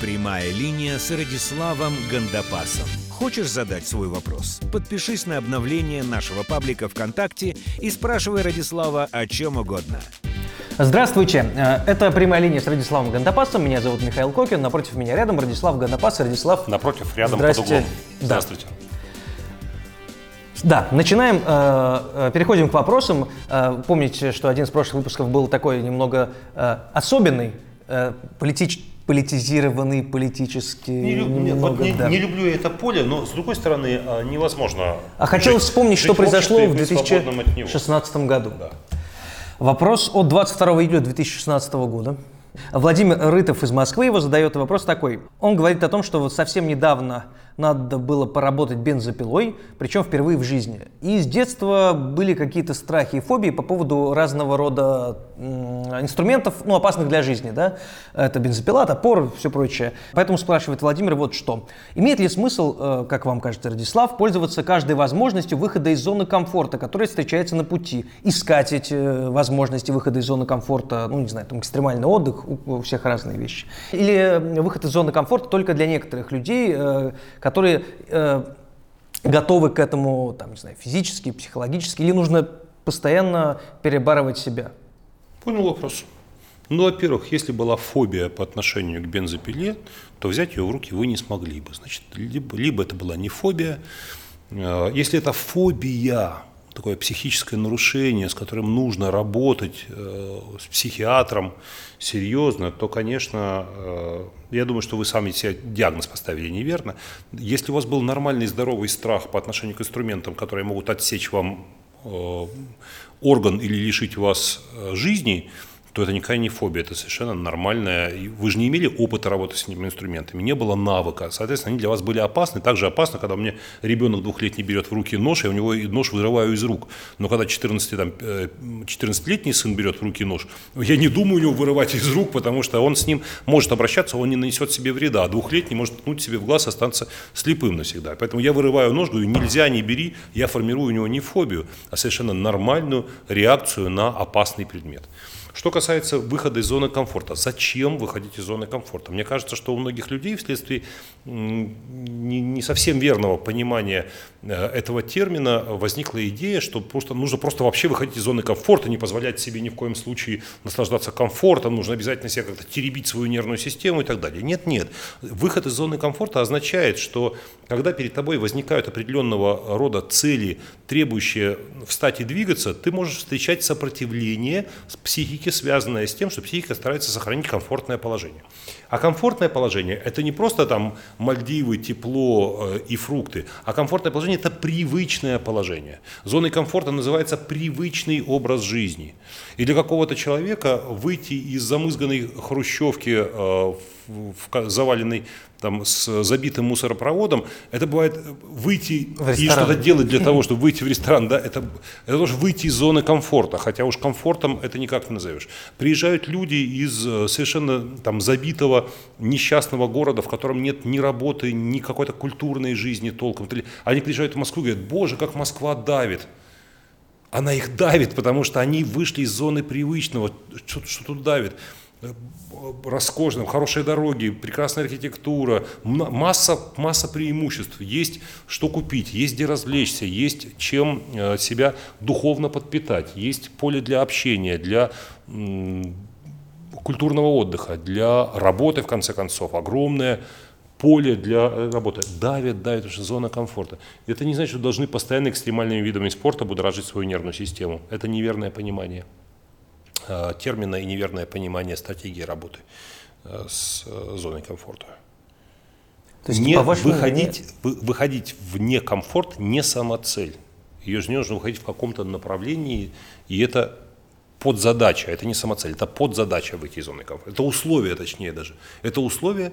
Прямая линия с Радиславом Гандапасом. Хочешь задать свой вопрос? Подпишись на обновление нашего паблика ВКонтакте и спрашивай Радислава о чем угодно. Здравствуйте, Э, это прямая линия с Радиславом Гандапасом. Меня зовут Михаил Кокин, напротив меня рядом Радислав Гандапас. Радислав, Напротив, рядом, Здрасте. под углом. Да. Здравствуйте. Да, начинаем, э, э, переходим к вопросам. Э, Помните, что один из прошлых выпусков был такой немного э, особенный, политич- политизированный, политически. Не, люб- не, вот не- да. не люблю я это поле, но с другой стороны а, невозможно. А хотелось жить- вспомнить, жить что произошло в быть свободным от него. 2016 году. Да. Вопрос от 22 июля 2016 года. Владимир Рытов из Москвы его задает вопрос такой. Он говорит о том, что вот совсем недавно надо было поработать бензопилой, причем впервые в жизни. И с детства были какие-то страхи и фобии по поводу разного рода инструментов, ну, опасных для жизни, да. Это бензопила, топор, все прочее. Поэтому спрашивает Владимир вот что. Имеет ли смысл, э, как вам кажется, Радислав, пользоваться каждой возможностью выхода из зоны комфорта, которая встречается на пути? Искать эти э, возможности выхода из зоны комфорта, ну, не знаю, там экстремальный отдых, у, всех разные вещи. Или выход из зоны комфорта только для некоторых людей, э, которые э, готовы к этому, там, не знаю, физически, психологически, или нужно постоянно перебарывать себя? Понял вопрос. Ну, во-первых, если была фобия по отношению к бензопиле, то взять ее в руки вы не смогли бы. Значит, либо, либо это была не фобия. э, Если это фобия, такое психическое нарушение, с которым нужно работать э, с психиатром серьезно, то, конечно, э, я думаю, что вы сами себе диагноз поставили неверно. Если у вас был нормальный здоровый страх по отношению к инструментам, которые могут отсечь вам э, орган или лишить вас э, жизни, то это никакая не фобия, это совершенно нормальная. Вы же не имели опыта работы с этими инструментами, не было навыка. Соответственно, они для вас были опасны. Так же опасно, когда меня ребенок двухлетний берет в руки нож, я у него нож вырываю из рук. Но когда 14, там, э, 14-летний сын берет в руки нож, я не думаю у него вырывать из рук, потому что он с ним может обращаться, он не нанесет себе вреда. А двухлетний может ткнуть себе в глаз и останется слепым навсегда. Поэтому я вырываю нож, говорю, нельзя, не бери. Я формирую у него не фобию, а совершенно нормальную реакцию на опасный предмет. Что касается выхода из зоны комфорта, зачем выходить из зоны комфорта? Мне кажется, что у многих людей вследствие не, совсем верного понимания э, этого термина возникла идея, что просто, нужно просто вообще выходить из зоны комфорта, не позволять себе ни в коем случае наслаждаться комфортом, нужно обязательно себе как-то теребить свою нервную систему и так далее. Нет, нет. Выход из зоны комфорта означает, что когда перед тобой возникают определенного рода цели, требующие встать и двигаться, ты можешь встречать сопротивление с психики, связанное с тем, что психика старается сохранить комфортное положение. А комфортное положение – это не просто там Мальдивы, тепло э, и фрукты, а комфортное положение – это привычное положение. Зоной комфорта называется привычный образ жизни. И для какого-то человека выйти из замызганной хрущевки, э, в- в заваленной там, с забитым мусоропроводом, это бывает выйти и что-то делать для того, чтобы выйти в ресторан, да, это, это тоже выйти из зоны комфорта, хотя уж комфортом это никак не назовешь. Приезжают люди из э, совершенно там забитого несчастного города, в котором нет ни работы, ни какой-то культурной жизни толком. Они приезжают в Москву и говорят, боже, как Москва давит. Она их давит, потому что они вышли из зоны привычного. Что, что тут давит? Роскошно, хорошие дороги, прекрасная архитектура, масса, масса преимуществ. Есть что купить, есть где развлечься, есть чем э, себя духовно подпитать, есть поле для общения, для культурного отдыха, для работы, в конце концов, огромное поле для э, работы. Давит, давит, это же зона комфорта. Это не значит, что должны постоянно экстремальными видами спорта будоражить свою нервную систему. Это неверное понимание термина и неверное понимание стратегии работы э, с э, зоной комфорта. То есть, не выходить, вы- выходить в некомфорт не самоцель. Ее же не нужно выходить в каком-то направлении, и это подзадача, это не самоцель, это подзадача выйти из зоны комфорта. Это условие, точнее даже. Это условие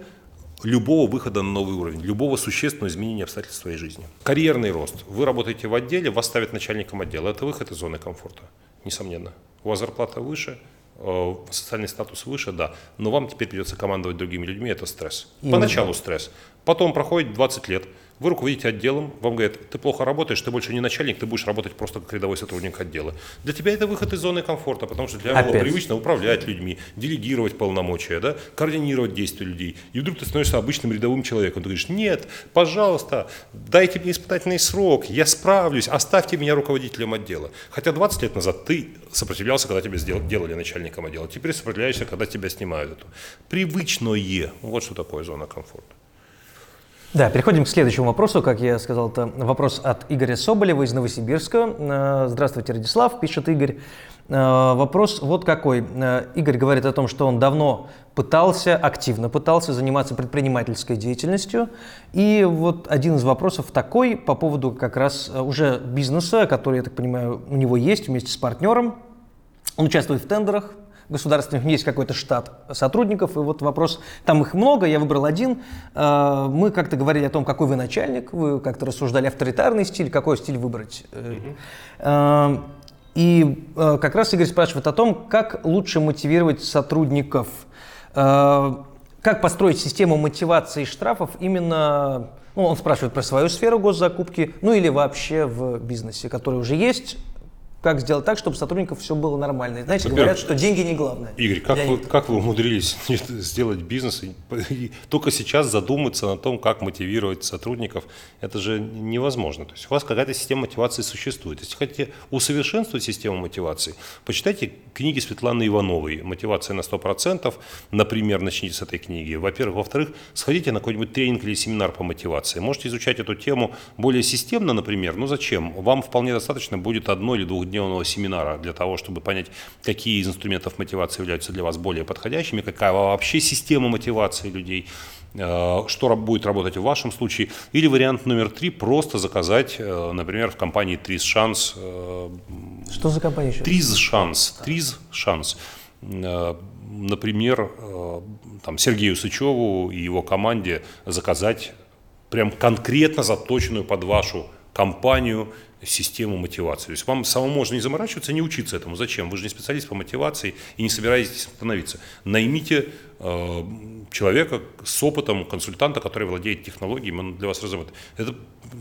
любого выхода на новый уровень, любого существенного изменения обстоятельств своей жизни. Карьерный рост. Вы работаете в отделе, вас ставят начальником отдела. Это выход из зоны комфорта, несомненно. У вас зарплата выше, э, социальный статус выше, да. Но вам теперь придется командовать другими людьми, это стресс. Именно. Поначалу стресс. Потом проходит 20 лет, Вы руководите отделом, вам говорят, ты плохо работаешь, ты больше не начальник, ты будешь работать просто как рядовой сотрудник отдела. Для тебя это выход из зоны комфорта, потому что для тебя было Опять. привычно управлять людьми, делегировать полномочия, да, координировать действия людей. И вдруг ты становишься обычным рядовым человеком. Ты говоришь, нет, пожалуйста, дайте мне испытательный срок, я справлюсь, оставьте меня руководителем отдела. Хотя 20 лет назад ты сопротивлялся, когда тебя сдел- делали начальником отдела. Теперь сопротивляешься, когда тебя снимают. Привычное. Вот что такое зона комфорта. Да, переходим к следующему вопросу. Как я сказал, это вопрос от Игоря Соболева из Новосибирска. Э, Здравствуйте, Радислав, пишет Игорь. Э, Вопрос вот какой. Э, Игорь говорит о том, что он давно пытался, активно пытался заниматься предпринимательской деятельностью. И вот один из вопросов такой по поводу как раз уже бизнеса, который, я так понимаю, у него есть вместе с партнером. Он участвует в тендерах государственных, есть какой-то штат сотрудников, и вот вопрос, там их много, я выбрал один. Э, Мы как-то говорили о том, какой вы начальник, вы как-то рассуждали авторитарный стиль, какой стиль выбрать. Э, И как раз Игорь спрашивает о том, как лучше мотивировать сотрудников, как построить систему мотивации штрафов именно, ну, он спрашивает про свою сферу госзакупки, ну или вообще в бизнесе, который уже есть, как сделать так, чтобы сотрудников все было нормально. И Знаете, Во-первых, говорят, что деньги не главное. Игорь, как вы, них. как вы умудрились сделать бизнес и, и только сейчас задуматься на том, как мотивировать сотрудников? Это же невозможно. То есть у вас какая-то система мотивации существует. Если хотите усовершенствовать систему мотивации, почитайте книги Светланы Ивановой «Мотивация на 100%». Например, начните с этой книги. Во-первых. Во-вторых, сходите на какой-нибудь тренинг или семинар по мотивации. Можете изучать эту тему более системно, например. Ну зачем? Вам вполне достаточно будет одно или двухдневного семинара для того, чтобы понять, какие из инструментов мотивации являются для вас более подходящими, какая вообще система мотивации людей, э, что будет работать в вашем случае. Или вариант номер три – просто заказать, э, например, в компании Трис Шанс э, Что за компания еще? Триз шанс. Триз шанс. Например, там, Сергею Сычеву и его команде заказать прям конкретно заточенную под вашу компанию систему мотивации. То есть вам самому можно не заморачиваться, не учиться этому. Зачем? Вы же не специалист по мотивации и не собираетесь становиться. Наймите э, человека с опытом, консультанта, который владеет технологиями, он для вас разработает. Это,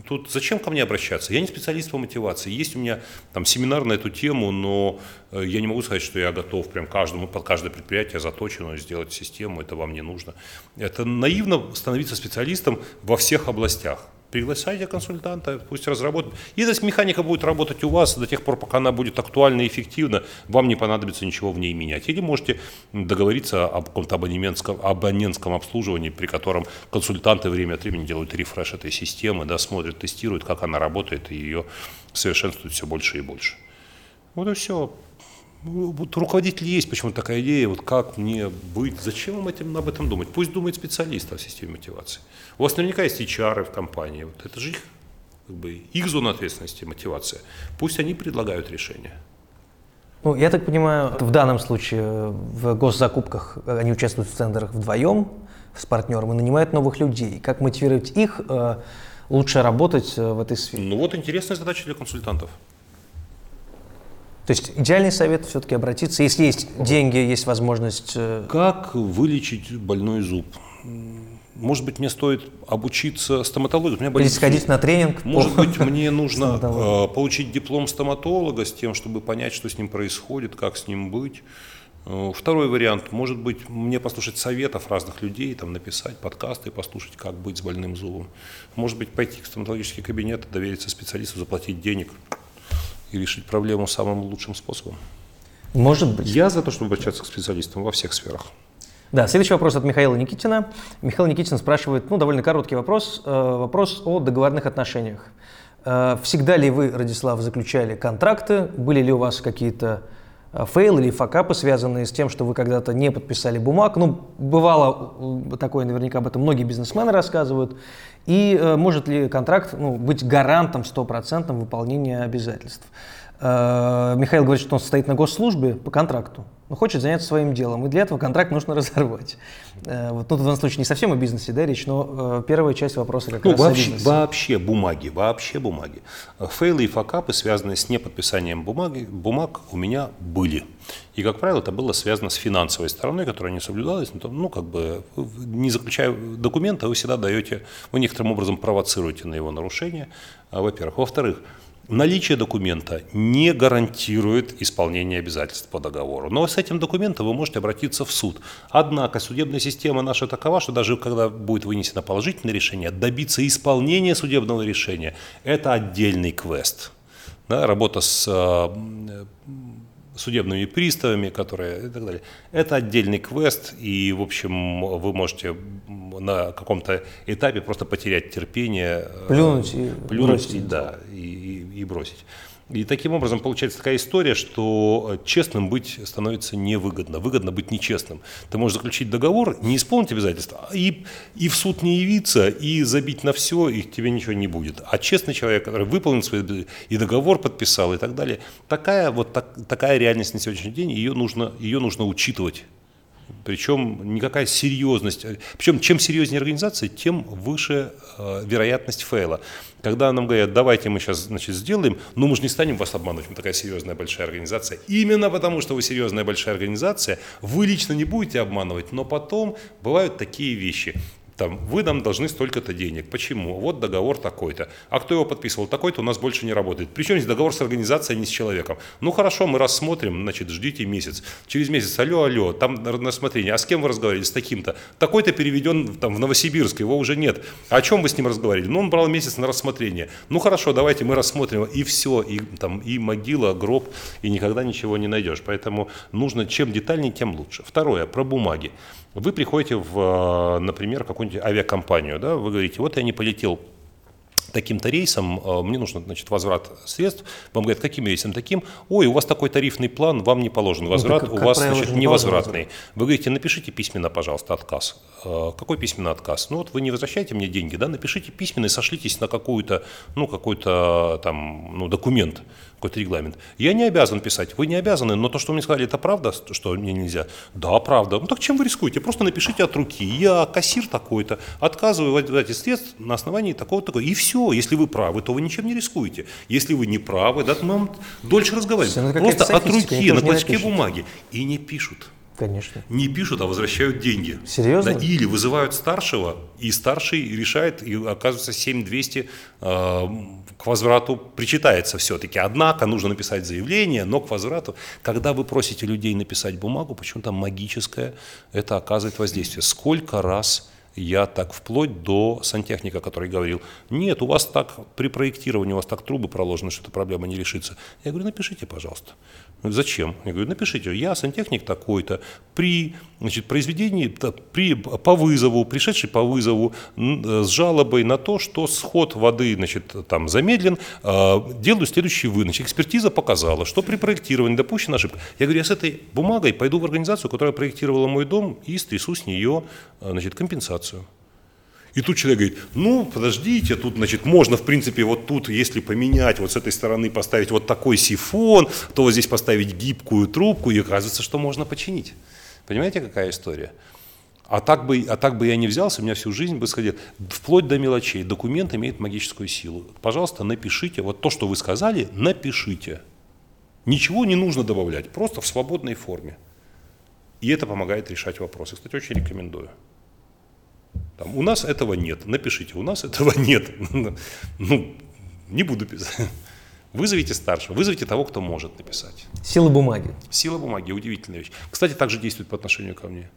тут зачем ко мне обращаться? Я не специалист по мотивации. Есть у меня там семинар на эту тему, но э, я не могу сказать, что я готов прям каждому, под каждое предприятие заточенную сделать систему, это вам не нужно. Это наивно становиться специалистом во всех областях. Приглашайте консультанта, пусть разработает. И эта механика будет работать у вас до тех пор, пока она будет актуальна и эффективна, вам не понадобится ничего в ней менять. Или можете договориться об каком-то абонементском, абонентском обслуживании, при котором консультанты время от времени делают рефреш этой системы, да, смотрят, тестируют, как она работает, и ее совершенствуют все больше и больше. Вот и все. Вот руководитель есть почему-то такая идея, вот как мне быть, зачем вам этим, об этом думать? Пусть думает специалист о системе мотивации. У вас наверняка есть HR в компании, вот это же их, как бы, их зона ответственности, мотивация. Пусть они предлагают решения. Ну, я так понимаю, в данном случае э, в госзакупках они участвуют в тендерах вдвоем с партнером и нанимают новых людей. Как мотивировать их э, лучше работать э, в этой сфере? Ну вот интересная задача для консультантов. То есть идеальный совет все-таки обратиться, если есть деньги, есть возможность. э, Как вылечить больной зуб? Может быть, мне стоит обучиться стоматологии? У меня Или болит сходить на тренинг. по- Может быть, мне нужно э, получить диплом стоматолога с тем, чтобы понять, что с ним происходит, как с ним быть. Э, Второй вариант, может быть, мне послушать советов разных людей, там, написать подкасты, послушать, как быть с больным зубом. Может быть, пойти в стоматологический кабинет, довериться специалисту, заплатить денег и решить проблему самым лучшим способом. Может быть. Я за то, чтобы обращаться к специалистам во всех сферах. Да, следующий вопрос от Михаила Никитина. Михаил Никитин спрашивает, ну, довольно короткий вопрос, э, вопрос о договорных отношениях. Э, всегда ли вы, Радислав, заключали контракты? Были ли у вас какие-то фейлы или факапы, связанные с тем, что вы когда-то не подписали бумаг? Ну, бывало такое, наверняка об этом многие бизнесмены рассказывают. И э, может ли контракт ну, быть гарантом стопроцентном выполнения обязательств? Э, Михаил говорит, что он стоит на госслужбе по контракту, но хочет заняться своим делом, и для этого контракт нужно разорвать. Э, вот тут в данном случае не совсем о бизнесе да, речь, но э, первая часть вопроса как ну, раз вообще, о бизнесе. вообще бумаги, вообще бумаги. Фейлы и факапы, связанные с неподписанием бумаги, бумаг, у меня были. И, как правило, это было связано с финансовой стороной, которая не соблюдалась. Ну, ну как бы, не заключая документа, вы всегда даете, вы некоторым образом провоцируете на его нарушение, во-первых. Во-вторых, Наличие документа не гарантирует исполнение обязательств по договору. Но с этим документом вы можете обратиться в суд. Однако судебная система наша такова, что даже когда будет вынесено положительное решение, добиться исполнения судебного решения – это отдельный квест. Да, работа с э, судебными приставами, которые и так далее. Это отдельный квест, и, в общем, вы можете на каком-то этапе просто потерять терпение. Э, плюнуть и плюнуть, бросить. да, и, и, бросить. И таким образом получается такая история, что честным быть становится невыгодно. Выгодно быть нечестным. Ты можешь заключить договор, не исполнить обязательства, и, и в суд не явиться, и забить на все, и тебе ничего не будет. А честный человек, который выполнил свой и договор подписал, и так далее, такая вот так, такая реальность на сегодняшний день, ее нужно, ее нужно учитывать. Причем никакая серьезность. Причем чем серьезнее организация, тем выше э, вероятность фейла. Когда нам говорят, давайте мы сейчас значит, сделаем, но мы же не станем вас обманывать, мы такая серьезная большая организация. Именно потому, что вы серьезная большая организация, вы лично не будете обманывать, но потом бывают такие вещи там, вы нам должны столько-то денег. Почему? Вот договор такой-то. А кто его подписывал? Такой-то у нас больше не работает. Причем здесь договор с организацией, а не с человеком. Ну хорошо, мы рассмотрим, значит, ждите месяц. Через месяц, алло, алло, там на рассмотрение. А с кем вы разговаривали? С таким-то. Такой-то переведен там, в Новосибирск, его уже нет. А о чем вы с ним разговаривали? Ну, он брал месяц на рассмотрение. Ну хорошо, давайте мы рассмотрим. И все, и, там, и могила, гроб, и никогда ничего не найдешь. Поэтому нужно, чем детальнее, тем лучше. Второе, про бумаги. Вы приходите в, например, какую-нибудь авиакомпанию, да, вы говорите, вот я не полетел таким-то рейсом, а, мне нужно, значит, возврат средств. Вам говорят, каким рейсом таким? Ой, у вас такой тарифный план, вам не положен возврат, ну, как, у вас, правило, значит, невозвратный. Вы говорите, напишите письменно, пожалуйста, отказ. А, какой письменный отказ? Ну вот вы не возвращаете мне деньги, да, напишите письменно и сошлитесь на какую-то, ну, какой-то там, ну, документ какой-то регламент. Я не обязан писать, вы не обязаны, но то, что вы мне сказали, это правда, что мне нельзя? Да, правда. Ну так чем вы рискуете? Просто напишите от руки. Я кассир такой-то, отказываю в выдаче средств на основании такого-такого. И все. Если вы правы, то вы ничем не рискуете. Если вы не правы, да, то мы вам дольше разговариваем. Просто от руки, на клочке бумаги. И не пишут. Конечно. Не пишут, а возвращают деньги. Серьезно? Да, или вызывают старшего, и старший решает, и оказывается 7200 э, к возврату причитается все-таки. Однако нужно написать заявление, но к возврату, когда вы просите людей написать бумагу, почему-то магическое, это оказывает воздействие. Сколько раз я так вплоть до сантехника, который говорил, нет, у вас так при проектировании, у вас так трубы проложены, что эта проблема не решится. Я говорю, напишите, пожалуйста. Зачем? Я говорю, напишите, я сантехник такой-то, при значит, произведении, при, по вызову, пришедший по вызову с жалобой на то, что сход воды значит, там замедлен, а, делаю следующий. Значит, экспертиза показала, что при проектировании допущена ошибка. Я говорю, я с этой бумагой пойду в организацию, которая проектировала мой дом, и стрясу с нее а, значит, компенсацию. И тут человек говорит, ну, подождите, тут, значит, можно, в принципе, вот тут, если поменять, вот с этой стороны поставить вот такой сифон, то вот здесь поставить гибкую трубку, и оказывается, что можно починить. Понимаете, какая история? А так, бы, а так бы я не взялся, у меня всю жизнь бы сходил. Вплоть до мелочей. Документ имеет магическую силу. Пожалуйста, напишите. Вот то, что вы сказали, напишите. Ничего не нужно добавлять. Просто в свободной форме. И это помогает решать вопросы. Кстати, очень рекомендую. Там, у нас этого нет. Напишите, у нас этого нет. Ну, не буду писать. Вызовите старшего, вызовите того, кто может написать. Сила бумаги. Сила бумаги, удивительная вещь. Кстати, также действует по отношению ко мне.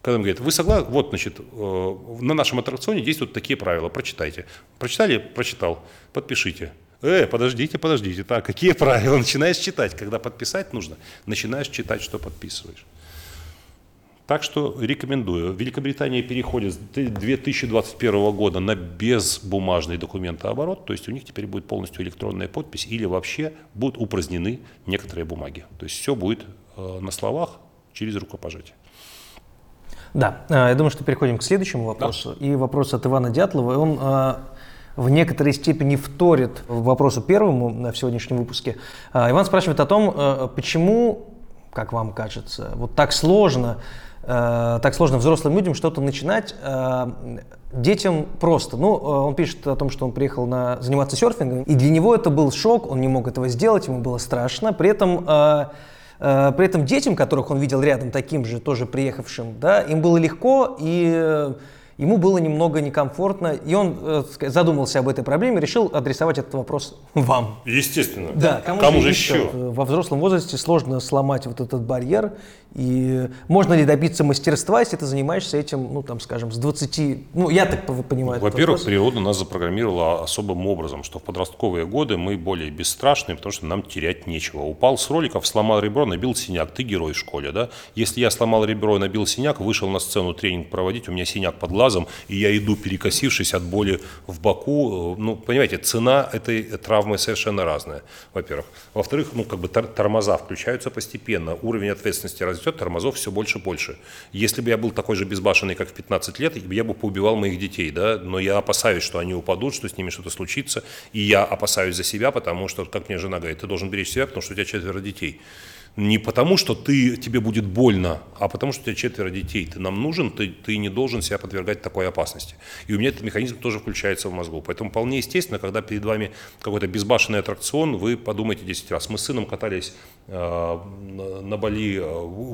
Когда мне говорят, вы согласны, вот, значит, э, на нашем аттракционе действуют такие правила, прочитайте. Прочитали? Прочитал. Подпишите. Э, подождите, подождите, так, какие правила? Начинаешь читать. Когда подписать нужно, начинаешь читать, что подписываешь. Так что рекомендую. Великобритания переходит с 2021 года на безбумажный документооборот, то есть у них теперь будет полностью электронная подпись или вообще будут упразднены некоторые бумаги. То есть все будет э, на словах через рукопожатие. Да, э, я думаю, что переходим к следующему вопросу. Да. И вопрос от Ивана Дятлова. Он э, в некоторой степени вторит вопросу первому в сегодняшнем выпуске. Иван спрашивает о том, почему, как вам кажется, вот так сложно, э, так сложно взрослым людям что-то начинать, э, детям просто. Ну, он пишет о том, что он приехал на, заниматься серфингом, и для него это был шок, он не мог этого сделать, ему было страшно. При этом при этом детям, которых он видел рядом, таким же, тоже приехавшим, да, им было легко, и ему было немного некомфортно, и он э, задумался об этой проблеме, решил адресовать этот вопрос вам. Естественно. Да, кому, кому же еще? еще? Во взрослом возрасте сложно сломать вот этот барьер, и можно ли добиться мастерства, если ты занимаешься этим, ну, там, скажем, с 20... Ну, я так понимаю. Во-первых, природа нас запрограммировала особым образом, что в подростковые годы мы более бесстрашные, потому что нам терять нечего. Упал с роликов, сломал ребро, набил синяк. Ты герой в школе, да? Если я сломал ребро и набил синяк, вышел на сцену тренинг проводить, у меня синяк под глазом, и я иду, перекосившись от боли в боку. Ну, понимаете, цена этой травмы совершенно разная, во-первых. Во-вторых, ну, как бы тормоза включаются постепенно, уровень ответственности растет, растет, тормозов все больше и больше. Если бы я был такой же безбашенный, как в 15 лет, я бы поубивал моих детей, да, но я опасаюсь, что они упадут, что с ними что-то случится, и я опасаюсь за себя, потому что, как мне жена говорит, ты должен беречь себя, потому что у тебя четверо детей не потому, что ты, тебе будет больно, а потому, что у тебя четверо детей. Ты нам нужен, ты, ты не должен себя подвергать такой опасности. И у меня этот механизм тоже включается в мозгу. Поэтому вполне естественно, когда перед вами какой-то безбашенный аттракцион, вы подумайте 10 раз. Мы с сыном катались э, на Бали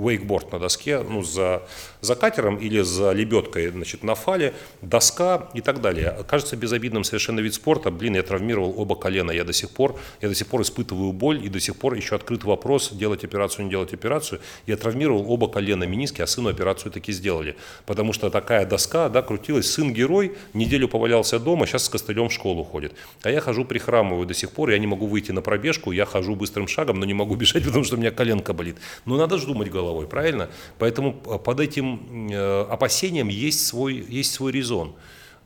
вейкборд на доске, ну, за, за катером или за лебедкой значит, на фале, доска и так далее. Кажется безобидным совершенно вид спорта. Блин, я травмировал оба колена. Я до сих пор, я до сих пор испытываю боль и до сих пор еще открыт вопрос делать операцию, не делать операцию. Я травмировал оба колена миниски, а сыну операцию таки сделали. Потому что такая доска, да, крутилась. Сын герой, неделю повалялся дома, сейчас с костылем в школу ходит. А я хожу, прихрамываю до сих пор, я не могу выйти на пробежку, я хожу быстрым шагом, но не могу бежать, потому что у меня коленка болит. Но надо же думать головой, правильно? Поэтому э, под этим э, опасением есть свой, есть свой резон.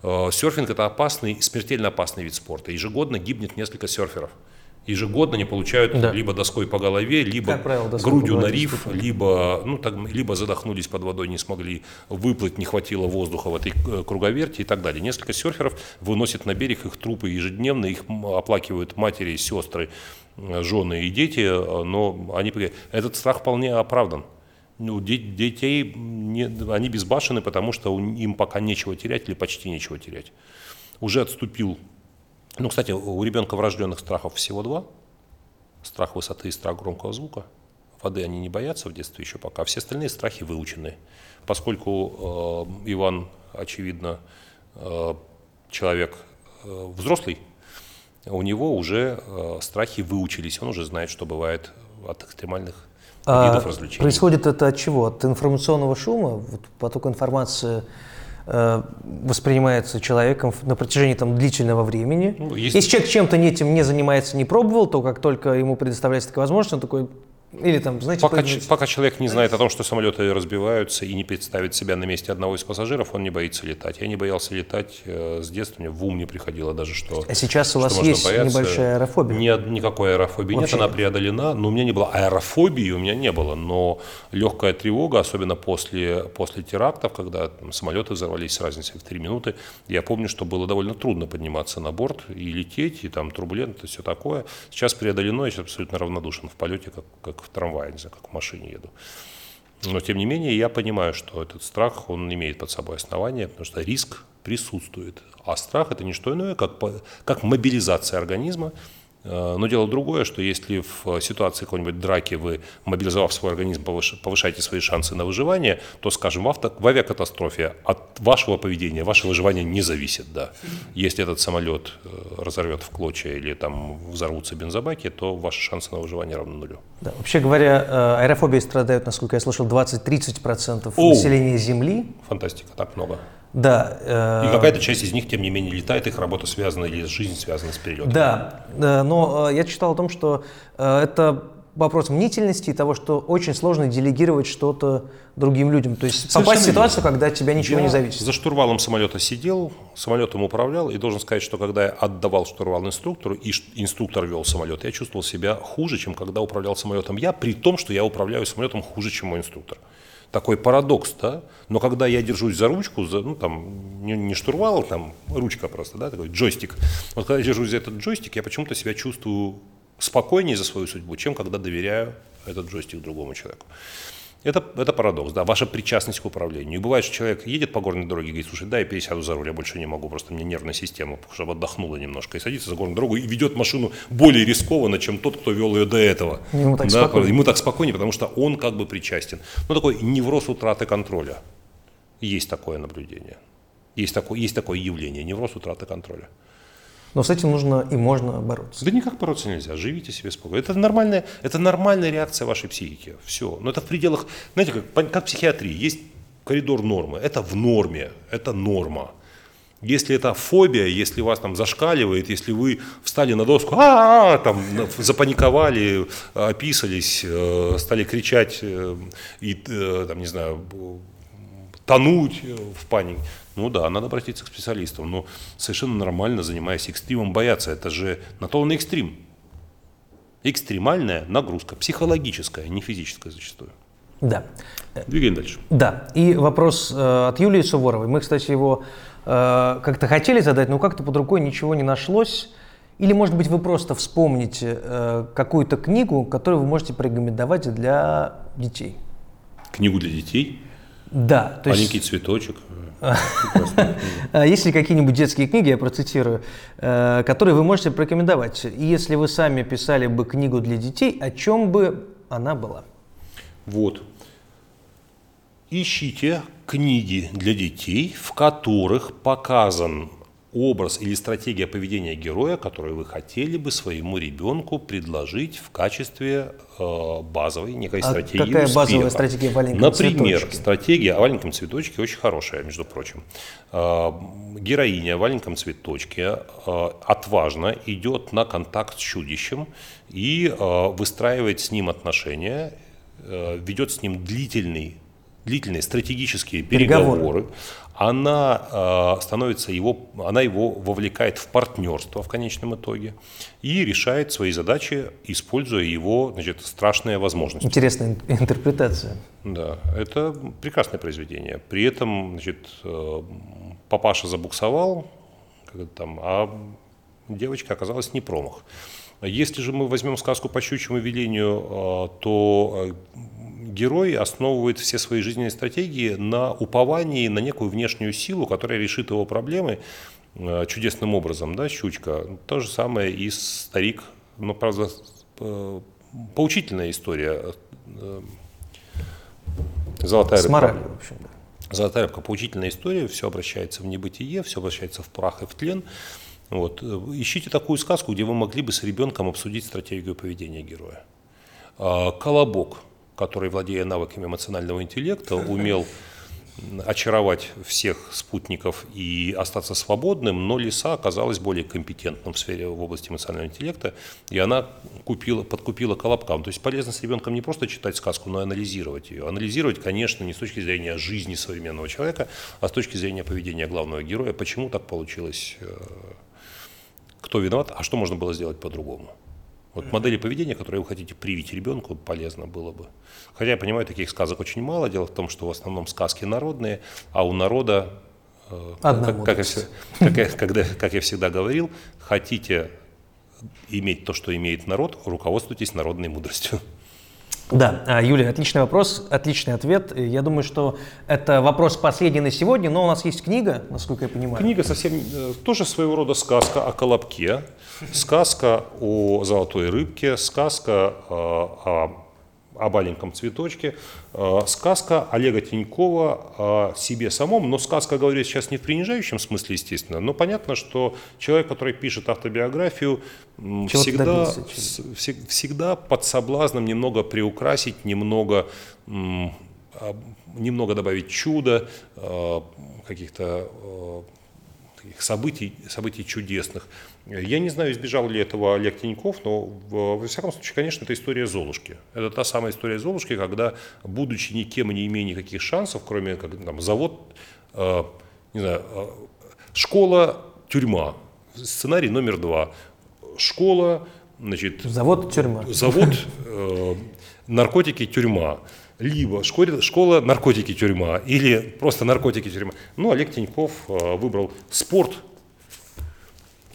Э, серфинг – это опасный, смертельно опасный вид спорта. Ежегодно гибнет несколько серферов ежегодно не получают да. либо доской по голове, либо правило, грудью на риф, либо, ну, так, либо задохнулись под водой, не смогли выплыть, не хватило воздуха в этой э, круговерти и так далее. Несколько серферов выносят на берег их трупы ежедневно, их оплакивают матери, сестры, э, жены и дети, э, но они, этот страх вполне оправдан. Ну, детей, не, они безбашены, потому что им пока нечего терять или почти нечего терять. Уже отступил ну, кстати, у ребенка врожденных страхов всего два. Страх высоты и страх громкого звука. Воды они не боятся в детстве еще пока. Все остальные страхи выучены. Поскольку э, Иван, очевидно, э, человек э, взрослый, у него уже э, страхи выучились. Он уже знает, что бывает от экстремальных а видов развлечений. Происходит это от чего? От информационного шума? Вот поток информации воспринимается человеком на протяжении там, длительного времени. Ну, есть... Если человек чем-то этим не занимается, не пробовал, то как только ему предоставляется такая возможность, он такой, или там, знаете, пока, ч- пока человек не знает о том, что самолеты разбиваются и не представит себя на месте одного из пассажиров, он не боится летать. Я не боялся летать э, с детства, мне в ум не приходило даже, что А сейчас у вас есть бояться. небольшая аэрофобия? Нет, никакой аэрофобии Вообще нет, она преодолена, но у меня не было аэрофобии, у меня не было, но легкая тревога, особенно после, после терактов, когда там, самолеты взорвались с разницей в три минуты, я помню, что было довольно трудно подниматься на борт и лететь, и там турбулентно, все такое. Сейчас преодолено, я сейчас абсолютно равнодушен в полете, как, как в трамвае, не знаю, как в машине еду. Но, тем не менее, я понимаю, что этот страх, он имеет под собой основания, потому что риск присутствует. А страх – это не что иное, как, как мобилизация организма но дело другое, что если в ситуации какой-нибудь драки вы, мобилизовав свой организм, повышаете свои шансы на выживание, то, скажем, в, авто, в авиакатастрофе от вашего поведения, ваше выживание не зависит. Да. Если этот самолет э, разорвет в клочья или там взорвутся бензобаки, то ваши шансы на выживание равны нулю. Да. Вообще говоря, э, аэрофобией страдают, насколько я слышал, 20-30% населения Земли. Фантастика, так много. Да. Э, и какая-то часть из них, тем не менее, летает, их работа связана или жизнь связана с перелетом. Да, э, но э, я читал о том, что э, это вопрос мнительности и того, что очень сложно делегировать что-то другим людям. То есть Совершенно попасть в ситуацию, когда от тебя ничего я не зависит. За штурвалом самолета сидел, самолетом управлял, и должен сказать, что когда я отдавал штурвал инструктору, и инструктор вел самолет, я чувствовал себя хуже, чем когда управлял самолетом я, при том, что я управляю самолетом хуже, чем мой инструктор. Такой парадокс, да? Но когда я держусь за ручку, за, ну там не, не штурвал, там ручка просто, да, такой джойстик. Вот когда я держусь за этот джойстик, я почему-то себя чувствую спокойнее за свою судьбу, чем когда доверяю этот джойстик другому человеку. Это, это парадокс, да, ваша причастность к управлению. И бывает, что человек едет по горной дороге и говорит, слушай, да, я пересяду за руль, я больше не могу, просто мне нервная система, чтобы отдохнула немножко, и садится за горную дорогу и ведет машину более рискованно, чем тот, кто вел ее до этого. Ему так да, спокойнее. Ему так спокойнее, потому что он как бы причастен. Ну, такой невроз утраты контроля. Есть такое наблюдение. Есть такое, есть такое явление, невроз утраты контроля. Но с этим нужно и можно бороться. Да никак бороться нельзя, живите себе спокойно. Это нормальная, это нормальная реакция вашей психики. Все. Но это в пределах, знаете, как, как психиатрии, есть коридор нормы. Это в норме, это норма. Если это фобия, если вас там зашкаливает, если вы встали на доску, а, -а, -а там запаниковали, описались, э, стали кричать э, и, э, там, не знаю, тонуть в панике, ну да, надо обратиться к специалистам. Но совершенно нормально, занимаясь экстримом, бояться. Это же на то он и экстрим. Экстремальная нагрузка, психологическая, не физическая зачастую. Да. Двигаем дальше. Да. И вопрос э, от Юлии Суворовой. Мы, кстати, его э, как-то хотели задать, но как-то под рукой ничего не нашлось. Или, может быть, вы просто вспомните э, какую-то книгу, которую вы можете порекомендовать для детей. Книгу для детей? Да. То Маленький есть... цветочек. Есть ли какие-нибудь детские книги, я процитирую, э, которые вы можете порекомендовать? И если вы сами писали бы книгу для детей, о чем бы она была? Вот. Ищите книги для детей, в которых показан образ или стратегия поведения героя, которую вы хотели бы своему ребенку предложить в качестве э, базовой некой а стратегии какая успеха. базовая стратегия в маленьком Например, цветочке? стратегия о маленьком цветочке очень хорошая, между прочим. Э, героиня в маленьком цветочке э, отважно идет на контакт с чудищем и э, выстраивает с ним отношения, э, ведет с ним длительный длительные стратегические переговоры, переговоры она э, становится его, она его вовлекает в партнерство в конечном итоге и решает свои задачи, используя его значит, страшные возможности. Интересная интерпретация. Да, это прекрасное произведение. При этом значит, э, папаша забуксовал, там, а девочка оказалась не промах. Если же мы возьмем сказку по щучьему велению, то герой основывает все свои жизненные стратегии на уповании на некую внешнюю силу, которая решит его проблемы э, чудесным образом, да, щучка. То же самое и старик, но, правда, э, поучительная история. Э, Золотая С моралью, в общем. Золотая рыбка, поучительная история, все обращается в небытие, все обращается в прах и в тлен. Вот. Ищите такую сказку, где вы могли бы с ребенком обсудить стратегию поведения героя. Колобок – который, владея навыками эмоционального интеллекта, умел очаровать всех спутников и остаться свободным, но лиса оказалась более компетентным в сфере в области эмоционального интеллекта, и она купила, подкупила колобкам. То есть полезно с ребенком не просто читать сказку, но и анализировать ее. Анализировать, конечно, не с точки зрения жизни современного человека, а с точки зрения поведения главного героя. Почему так получилось? Э, кто виноват? А что можно было сделать по-другому? Вот модели поведения, которые вы хотите привить ребенку, полезно было бы. Хотя я понимаю, таких сказок очень мало. Дело в том, что в основном сказки народные, а у народа, э, как, как, я, как, я, когда, как я всегда говорил, хотите иметь то, что имеет народ, руководствуйтесь народной мудростью. Да, а, Юлия, отличный вопрос, отличный ответ. Я думаю, что это вопрос последний на сегодня, но у нас есть книга, насколько я понимаю. Книга совсем э, тоже своего рода сказка о колобке, сказка о золотой рыбке, сказка э, о о маленьком цветочке. Э, сказка Олега Тинькова о себе самом, но сказка, говорю сейчас не в принижающем смысле, естественно, но понятно, что человек, который пишет автобиографию, всегда, всегда под соблазном немного приукрасить, немного, немного добавить чуда, э, каких-то э, событий, событий чудесных. Я не знаю, избежал ли этого Олег Тиньков, но во всяком случае, конечно, это история Золушки. Это та самая история Золушки, когда, будучи никем и не имея никаких шансов, кроме как там, завод, э, не знаю, э, школа, тюрьма, сценарий номер два, школа, значит, завод, тюрьма, завод, э, наркотики, тюрьма. либо школа, школа наркотики тюрьма или просто наркотики тюрьма. Ну, Олег Тиньков э, выбрал спорт,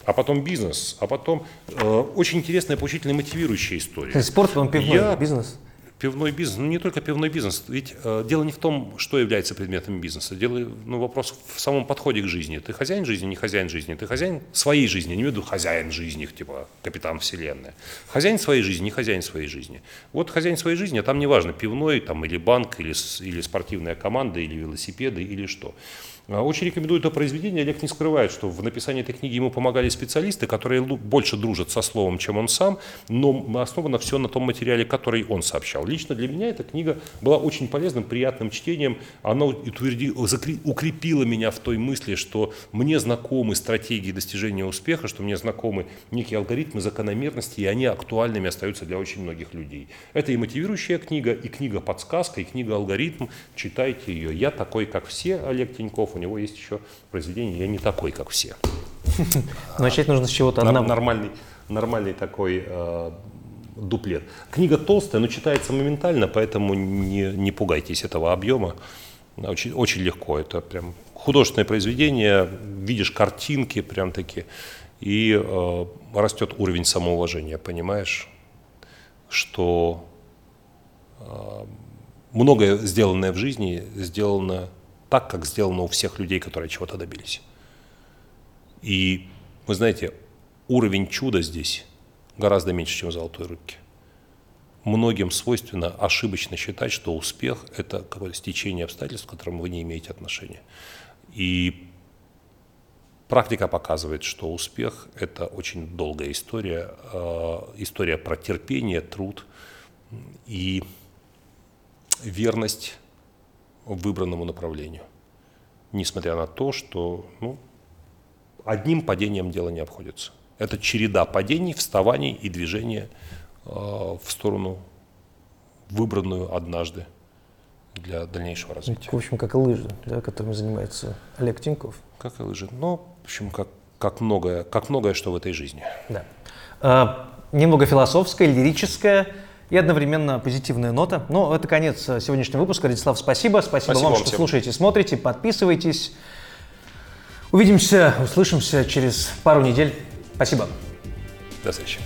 а потом бизнес, а потом э, очень интересная, поучительная, мотивирующая история. Спорт, он пивной Я- бизнес. Пивной бизнес, ну не только пивной бизнес, ведь э, дело не в том, что является предметом бизнеса, дело, ну, вопрос в самом подходе к жизни. Ты хозяин жизни, не хозяин жизни, ты хозяин своей жизни, не имею в виду хозяин жизни, типа капитан вселенной. Хозяин своей жизни, не хозяин своей жизни. Вот хозяин своей жизни, а там неважно, пивной там, или банк, или, или спортивная команда, или велосипеды, или что. А, Очень рекомендую это произведение. Олег не скрывает, что в написании этой книги ему помогали специалисты, которые больше дружат со словом, чем он сам, но основано все на том материале, который он сообщал. Лично для меня эта книга была очень полезным, приятным чтением. Она укрепила меня в той мысли, что мне знакомы стратегии достижения успеха, что мне знакомы некие алгоритмы, закономерности, и они актуальными остаются для очень многих людей. Это и мотивирующая книга, и книга-подсказка, и книга-алгоритм. Читайте ее. Я такой, как все, Олег Тиньков. У него есть еще произведение «Я не такой, как все». Начать нужно с чего-то одного. Нормальный, нормальный такой э, дуплет. Книга толстая, но читается моментально, поэтому не, не пугайтесь этого объема. Очень, очень легко. Это прям художественное произведение, видишь картинки прям таки, и э, растет уровень самоуважения, понимаешь, что э, многое сделанное в жизни сделано так, как сделано у всех людей, которые чего-то добились. И вы знаете, уровень чуда здесь гораздо меньше, чем в золотой рыбке. Многим свойственно ошибочно считать, что успех – это какое-то стечение обстоятельств, к которым вы не имеете отношения. И практика показывает, что успех – это очень долгая история, э, история про терпение, труд и верность выбранному направлению. Несмотря на то, что ну, одним падением дело не обходится. Это череда падений, вставаний и движения э, в сторону, выбранную однажды для дальнейшего развития. В общем, как и лыжи, да, которыми занимается Олег Тиньков. Как и лыжи. Но, в общем, как, как, многое, как многое, что в этой жизни. Да. А, немного философская, лирическая и одновременно позитивная нота. Но это конец э, сегодняшнего выпуска. Радислав, спасибо. Спасибо, Спасибо вам, вам что всем. слушаете, смотрите, подписывайтесь. Увидимся, услышимся через пару недель. Спасибо. До встречи.